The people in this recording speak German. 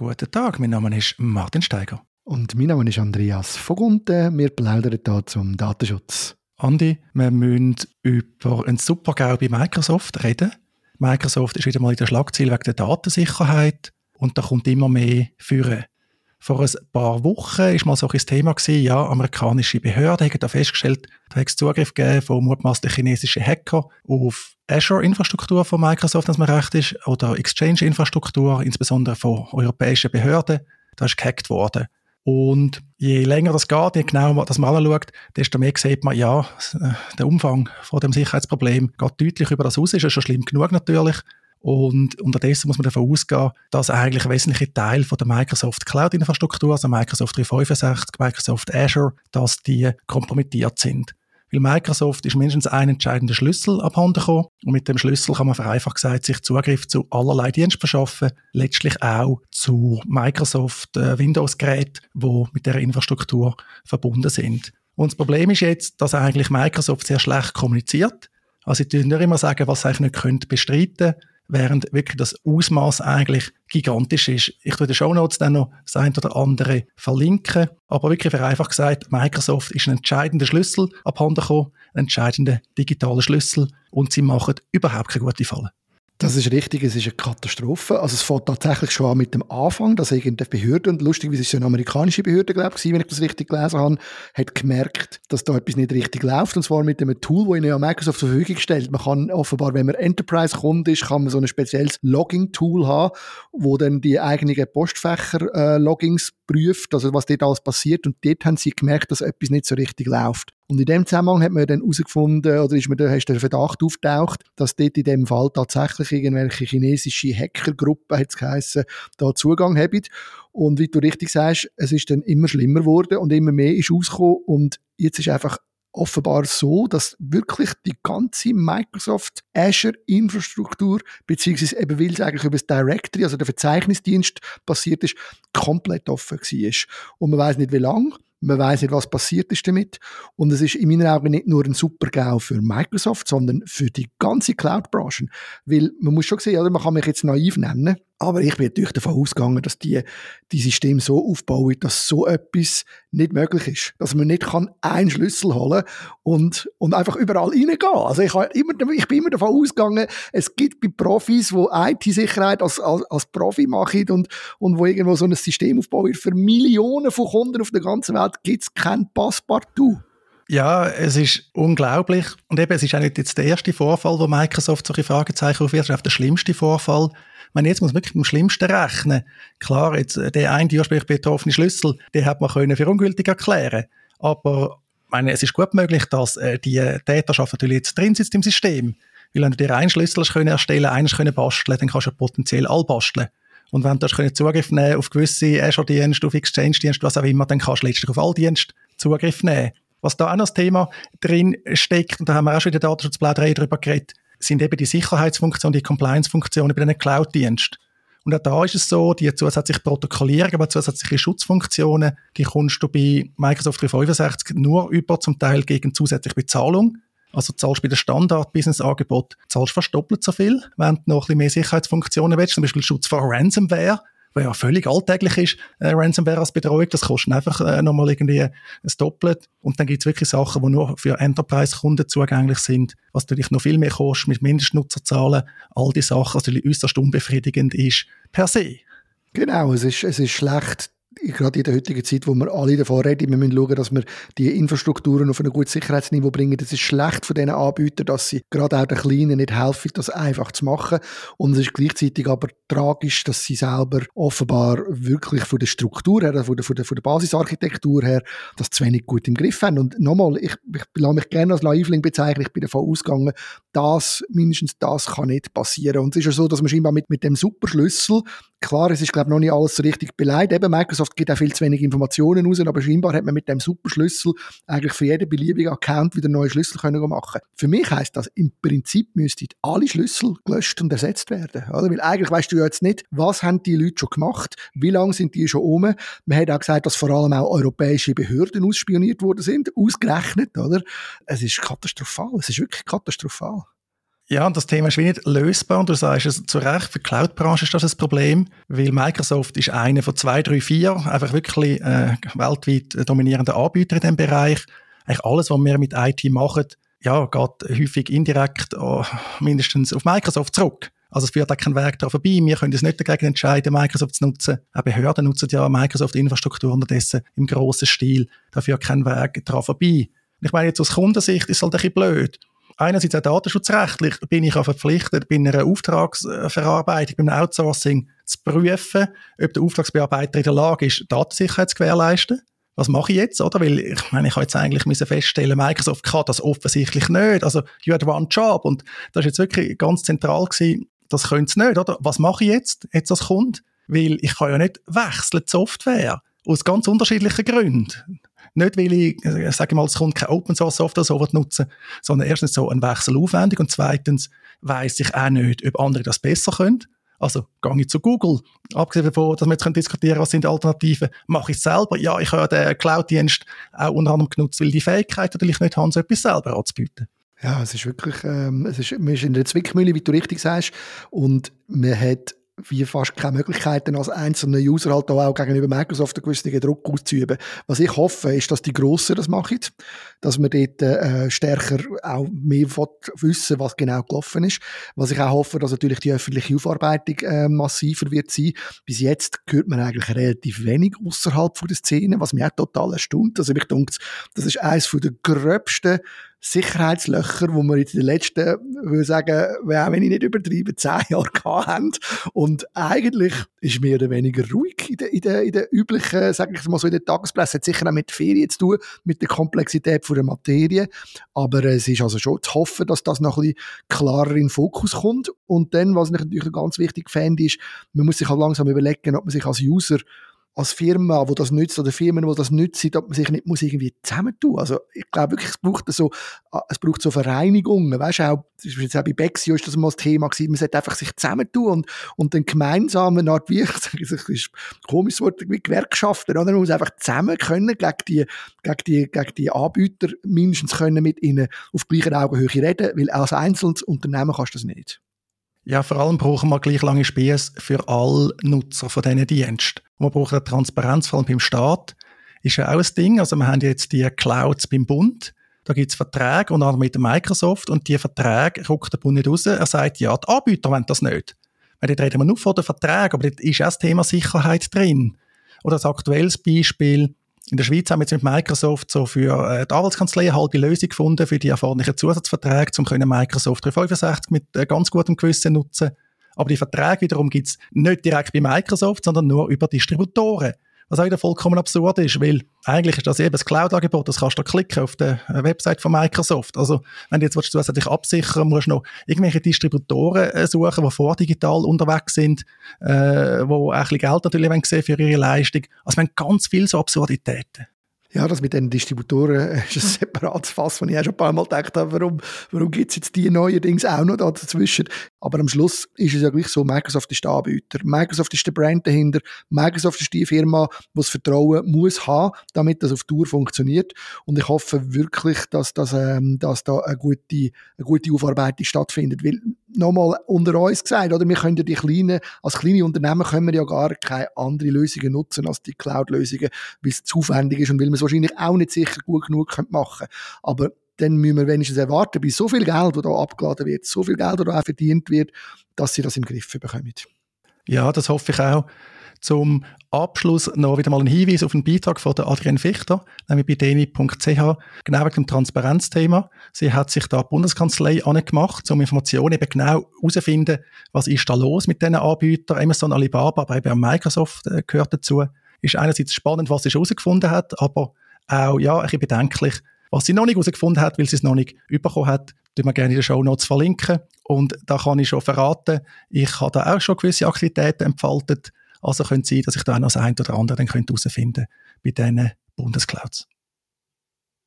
Guten Tag, mein Name ist Martin Steiger. Und mein Name ist Andreas Vogunten. Wir plaudern hier zum Datenschutz. Andi, wir müssen über einen Supergau bei Microsoft reden. Microsoft ist wieder mal in der Schlagzeile wegen der Datensicherheit und da kommt immer mehr führen. Vor ein paar Wochen war mal so ein Thema gewesen, ja, amerikanische Behörden haben da festgestellt, da hat es Zugriff gegeben von mutmaßlichen chinesischen Hacker auf Azure-Infrastruktur von Microsoft, dass man recht ist, oder Exchange-Infrastruktur, insbesondere von europäischen Behörden. Da ist gehackt worden. Und je länger das geht, je genauer das man anschaut, desto mehr sieht man, ja, der Umfang von dem Sicherheitsproblem geht deutlich über das aus. Ist ja schon schlimm genug natürlich. Und unterdessen muss man davon ausgehen, dass eigentlich wesentliche Teil von der Microsoft Cloud-Infrastruktur, also Microsoft 365, Microsoft Azure, dass die kompromittiert sind. Weil Microsoft ist mindestens ein entscheidender Schlüssel abhanden gekommen. Und mit dem Schlüssel kann man vereinfacht gesagt sich Zugriff zu allerlei Diensten verschaffen. Letztlich auch zu Microsoft äh, Windows-Geräten, die mit der Infrastruktur verbunden sind. Und das Problem ist jetzt, dass eigentlich Microsoft sehr schlecht kommuniziert. Also, ich würde nicht immer sagen, was sie eigentlich nicht bestreiten während wirklich das Ausmaß eigentlich gigantisch ist. Ich tue in den Show Notes dann noch das eine oder andere verlinken, aber wirklich vereinfacht gesagt, Microsoft ist ein entscheidender Schlüssel abhanden gekommen, ein entscheidender digitaler Schlüssel und sie machen überhaupt keine gute Falle. Das ist richtig, es ist eine Katastrophe. Also es fängt tatsächlich schon an mit dem Anfang, dass irgendeine Behörde, und lustigerweise ist es eine amerikanische Behörde, glaube ich, wenn ich das richtig gelesen habe, hat gemerkt, dass da etwas nicht richtig läuft, und zwar mit einem Tool, das ihnen Microsoft zur Verfügung stellt. Man kann offenbar, wenn man Enterprise-Kunde ist, kann man so ein spezielles Logging-Tool haben, wo dann die eigenen Postfächer-Loggings äh, prüft, also was dort alles passiert, und dort haben sie gemerkt, dass etwas nicht so richtig läuft. Und in dem Zusammenhang hat man dann herausgefunden, oder ist mir der Verdacht auftaucht, dass dort in dem Fall tatsächlich irgendwelche chinesische Hackergruppen, hat es geheissen, da Zugang haben. Und wie du richtig sagst, es ist dann immer schlimmer geworden und immer mehr ist rausgekommen und jetzt ist einfach offenbar so, dass wirklich die ganze Microsoft Azure Infrastruktur, beziehungsweise eben weil es eigentlich über das Directory, also der Verzeichnisdienst passiert ist, komplett offen war. Und man weiß nicht wie lange. Man weiß nicht, was passiert ist damit. Und es ist in meinen Augen nicht nur ein Super-GAU für Microsoft, sondern für die ganze Cloud-Branche. Weil man muss schon sehen, oder man kann mich jetzt naiv nennen, aber ich bin natürlich davon ausgegangen, dass die, die Systeme so aufbauen, dass so etwas nicht möglich ist. Dass man nicht kann einen Schlüssel holen und, und einfach überall reingehen. Also ich, immer, ich bin immer davon ausgegangen, es gibt bei Profis, die IT-Sicherheit als, als, als Profi machen und, und wo irgendwo so ein System aufbauen, für Millionen von Kunden auf der ganzen Welt gibt es kein Passepartout. Ja, es ist unglaublich. Und eben, es ist auch nicht jetzt der erste Vorfall, wo Microsoft solche Fragezeichen aufwirft. Es ist auch der schlimmste Vorfall, wenn jetzt muss man wirklich mit dem Schlimmsten rechnen. Klar, jetzt äh, der eine ursprünglich betroffene Schlüssel, den hat man können für ungültig erklären. Aber meine, es ist gut möglich, dass äh, die Täterschaft natürlich jetzt drin sitzt im System. Weil wenn du dir einen Schlüssel können erstellen, einen können basteln, dann kannst du potenziell all basteln. Und wenn du können Zugriff nehmen auf gewisse Azure-Dienste, auf Exchange-Dienste, was auch immer, dann kannst du letztlich auf all Dienste Zugriff nehmen. Was da auch noch das Thema drin steckt, und da haben wir auch schon in der Datenschutzplauderei darüber geredet, sind eben die Sicherheitsfunktionen, die Compliance-Funktionen bei den Cloud-Diensten. Und auch da ist es so, die zusätzliche Protokollierung, aber zusätzliche Schutzfunktionen, die kommst du bei Microsoft 365 nur über, zum Teil gegen zusätzliche Bezahlung. Also zahlst bei der Standard-Business-Angebot zahlst fast doppelt so viel, wenn du noch ein bisschen mehr Sicherheitsfunktionen willst, zum Beispiel Schutz vor Ransomware was ja völlig alltäglich ist, äh, Ransomware als Betreuung, das kostet einfach äh, nochmal irgendwie ein Doppelt. Und dann gibt es wirklich Sachen, die nur für Enterprise-Kunden zugänglich sind, was natürlich noch viel mehr kostet mit Mindestnutzerzahlen, all die Sachen, was natürlich äußerst unbefriedigend ist, per se. Genau, es ist, es ist schlecht gerade in der heutigen Zeit, wo wir alle davon reden, wir müssen schauen, dass wir die Infrastrukturen auf ein gutes Sicherheitsniveau bringen. Das ist schlecht von diesen Anbietern, dass sie gerade auch den Kleinen nicht helfen, das einfach zu machen. Und es ist gleichzeitig aber tragisch, dass sie selber offenbar wirklich von der Struktur her, von der, von der, von der Basisarchitektur her, das zu wenig gut im Griff haben. Und nochmal, ich, ich lasse mich gerne als Naivling bezeichnen, ich bin davon ausgegangen, dass mindestens das kann nicht passieren. Und es ist ja so, dass man scheinbar mit, mit dem Superschlüssel Klar, es ist, glaube ich, noch nicht alles so richtig beleidigt. Eben, Microsoft gibt auch viel zu wenig Informationen raus, aber scheinbar hat man mit dem Superschlüssel eigentlich für jeden beliebigen Account wieder neue Schlüssel können machen Für mich heisst das, im Prinzip müssten alle Schlüssel gelöscht und ersetzt werden. Oder? Weil eigentlich weißt du ja jetzt nicht, was haben die Leute schon gemacht, wie lange sind die schon um. Man hat auch gesagt, dass vor allem auch europäische Behörden ausspioniert worden sind, ausgerechnet, oder? Es ist katastrophal, es ist wirklich katastrophal. Ja, und das Thema ist wie nicht lösbar. Und du sagst es zu Recht, für die Cloud-Branche ist das ein Problem, weil Microsoft ist einer von zwei, drei, vier einfach wirklich äh, weltweit dominierenden Anbieter in diesem Bereich. Eigentlich alles, was wir mit IT machen, ja, geht häufig indirekt oh, mindestens auf Microsoft zurück. Also es führt auch kein Weg daran vorbei. Wir können uns nicht dagegen entscheiden, Microsoft zu nutzen. Auch Behörden nutzen ja Microsoft-Infrastruktur unterdessen im grossen Stil. Da führt kein Weg daran vorbei. Ich meine, jetzt aus Kundensicht ist es halt ein bisschen blöd. Einerseits auch datenschutzrechtlich bin ich auch verpflichtet, bei einer Auftragsverarbeitung, beim Outsourcing zu prüfen, ob der Auftragsbearbeiter in der Lage ist, Datensicherheit zu gewährleisten was mache ich jetzt, oder? Weil ich meine, ich habe jetzt eigentlich müssen feststellen, Microsoft kann das offensichtlich nicht. Also, you had one job. Und das ist jetzt wirklich ganz zentral gewesen. Das können sie nicht, oder? Was mache ich jetzt, jetzt als Kunde? Weil ich kann ja nicht wechseln die Software. Aus ganz unterschiedlichen Gründen. Nicht, weil ich, äh, sage mal, als Kunde keine Open Source Software so nutzen sondern erstens so ein Wechsel aufwendig und zweitens weiß ich auch nicht, ob andere das besser können. Also gehe ich zu Google. Abgesehen davon, dass wir jetzt diskutieren können, was sind Alternativen, mache ich es selber. Ja, ich habe den Cloud-Dienst auch unter anderem genutzt, weil die Fähigkeit natürlich nicht haben, so etwas selber anzubieten. Ja, es ist wirklich, ähm, es ist, man ist in der Zwickmühle, wie du richtig sagst, und man hat wie fast keine Möglichkeiten als einzelner User halt auch gegenüber Microsoft einen gewissen Druck auszuüben. Was ich hoffe, ist, dass die Grossen das machen, dass man dort äh, stärker auch mehr wissen, was genau gelaufen ist. Was ich auch hoffe, dass natürlich die öffentliche Aufarbeitung äh, massiver wird sein. Bis jetzt hört man eigentlich relativ wenig außerhalb der Szene, was mich auch total erstaunt. Also ich denke, das ist eines der gröbsten Sicherheitslöcher, wo wir in den letzten, würde sagen, auch wenn ich nicht übertreibe, zehn Jahre gehabt haben. Und eigentlich ist mehr oder weniger ruhig in der, in der, in der üblichen, sage ich mal so, in der Tagespresse. Hat sicher auch mit Ferien zu tun, mit der Komplexität von der Materie. Aber es ist also schon zu hoffen, dass das noch ein bisschen klarer in den Fokus kommt. Und dann, was ich natürlich ganz wichtig fände, ist, man muss sich halt langsam überlegen, ob man sich als User als Firma, wo das nützt, oder Firmen, wo das nützt, ob man sich nicht muss irgendwie zusammentun. Also, ich glaube wirklich, es braucht so, äh, es braucht so Vereinigungen. Weißt du, auch, jetzt auch bei Bexio ist das mal das Thema gewesen. Man sollte einfach sich zusammentun und, und dann gemeinsam eine Art, wie ich sage, das ist ein komisches Wort, wie Gewerkschaften, oder? Man muss einfach zusammen können, gegen die, gegen die, gegen die Anbieter mindestens können mit ihnen auf gleicher Augenhöhe reden, weil als einzelnes Unternehmen kannst du das nicht. Ja, vor allem brauchen wir gleich lange Spiesse für alle Nutzer von diesen Diensten. Wir brauchen eine Transparenz, vor allem beim Staat. Ist ja auch ein Ding. Also wir haben jetzt die Clouds beim Bund. Da gibt es Verträge, unter anderem mit Microsoft. Und die Verträge ruckt der Bund nicht raus. Er sagt, ja, die Anbieter wollen das nicht. Weil dort reden wir nur von den Verträgen, aber dort ist auch das Thema Sicherheit drin. Oder ein aktuelles Beispiel, in der Schweiz haben wir jetzt mit Microsoft so für äh, die Anwaltskanzlei eine halbe Lösung gefunden für die erforderlichen Zusatzverträge, um können Microsoft 365 mit äh, ganz gutem Gewissen nutzen. Aber die Verträge wiederum gibt es nicht direkt bei Microsoft, sondern nur über Distributoren. Was auch wieder vollkommen absurd ist, weil eigentlich ist das eben das Cloud-Angebot, das kannst du klicken auf der äh, Website von Microsoft. Also, wenn du jetzt willst, zusätzlich absichern musst du noch irgendwelche Distributoren äh, suchen, die vordigital unterwegs sind, äh, wo auch ein bisschen Geld natürlich sehen für ihre Leistung. Also, wir haben ganz viele so Absurditäten. Ja, das mit den Distributoren äh, ist ein separates Fass, von ich auch schon ein paar Mal gedacht habe, warum, warum gibt es jetzt die neuerdings auch noch da dazwischen? Aber am Schluss ist es ja gleich so, Microsoft ist der Anbieter. Microsoft ist der Brand dahinter. Microsoft ist die Firma, die das Vertrauen muss haben, damit das auf Tour funktioniert. Und ich hoffe wirklich, dass, das, ähm, dass da eine gute, eine gute Aufarbeitung stattfindet. Weil, nochmal unter uns gesagt, oder? Wir können ja die kleinen, als kleine Unternehmen können wir ja gar keine andere Lösungen nutzen als die Cloud-Lösungen, weil es zu aufwendig ist und weil wir es wahrscheinlich auch nicht sicher gut genug machen können. Aber dann müssen wir wenigstens erwarten, bei so viel Geld, das da abgeladen wird, so viel Geld, das da auch verdient wird, dass sie das im Griff bekommen. Ja, das hoffe ich auch. Zum Abschluss noch wieder mal ein Hinweis auf einen Beitrag von Adrienne Fichter, nämlich bei deni.ch, genau wegen dem Transparenzthema. Sie hat sich da die Bundeskanzlei angemacht, um Informationen eben genau herauszufinden, was ist da los mit diesen Anbietern. Amazon, Alibaba, aber eben Microsoft äh, gehört dazu. Ist einerseits spannend, was sie herausgefunden hat, aber auch ja, ein bisschen bedenklich, was sie noch nicht herausgefunden hat, weil sie es noch nicht bekommen hat, tun wir gerne in den Show Notes verlinken. Und da kann ich schon verraten, ich habe da auch schon gewisse Aktivitäten entfaltet. Also könnte sein, dass ich da auch noch das eine oder andere herausfinden könnte bei diesen Bundesclouds.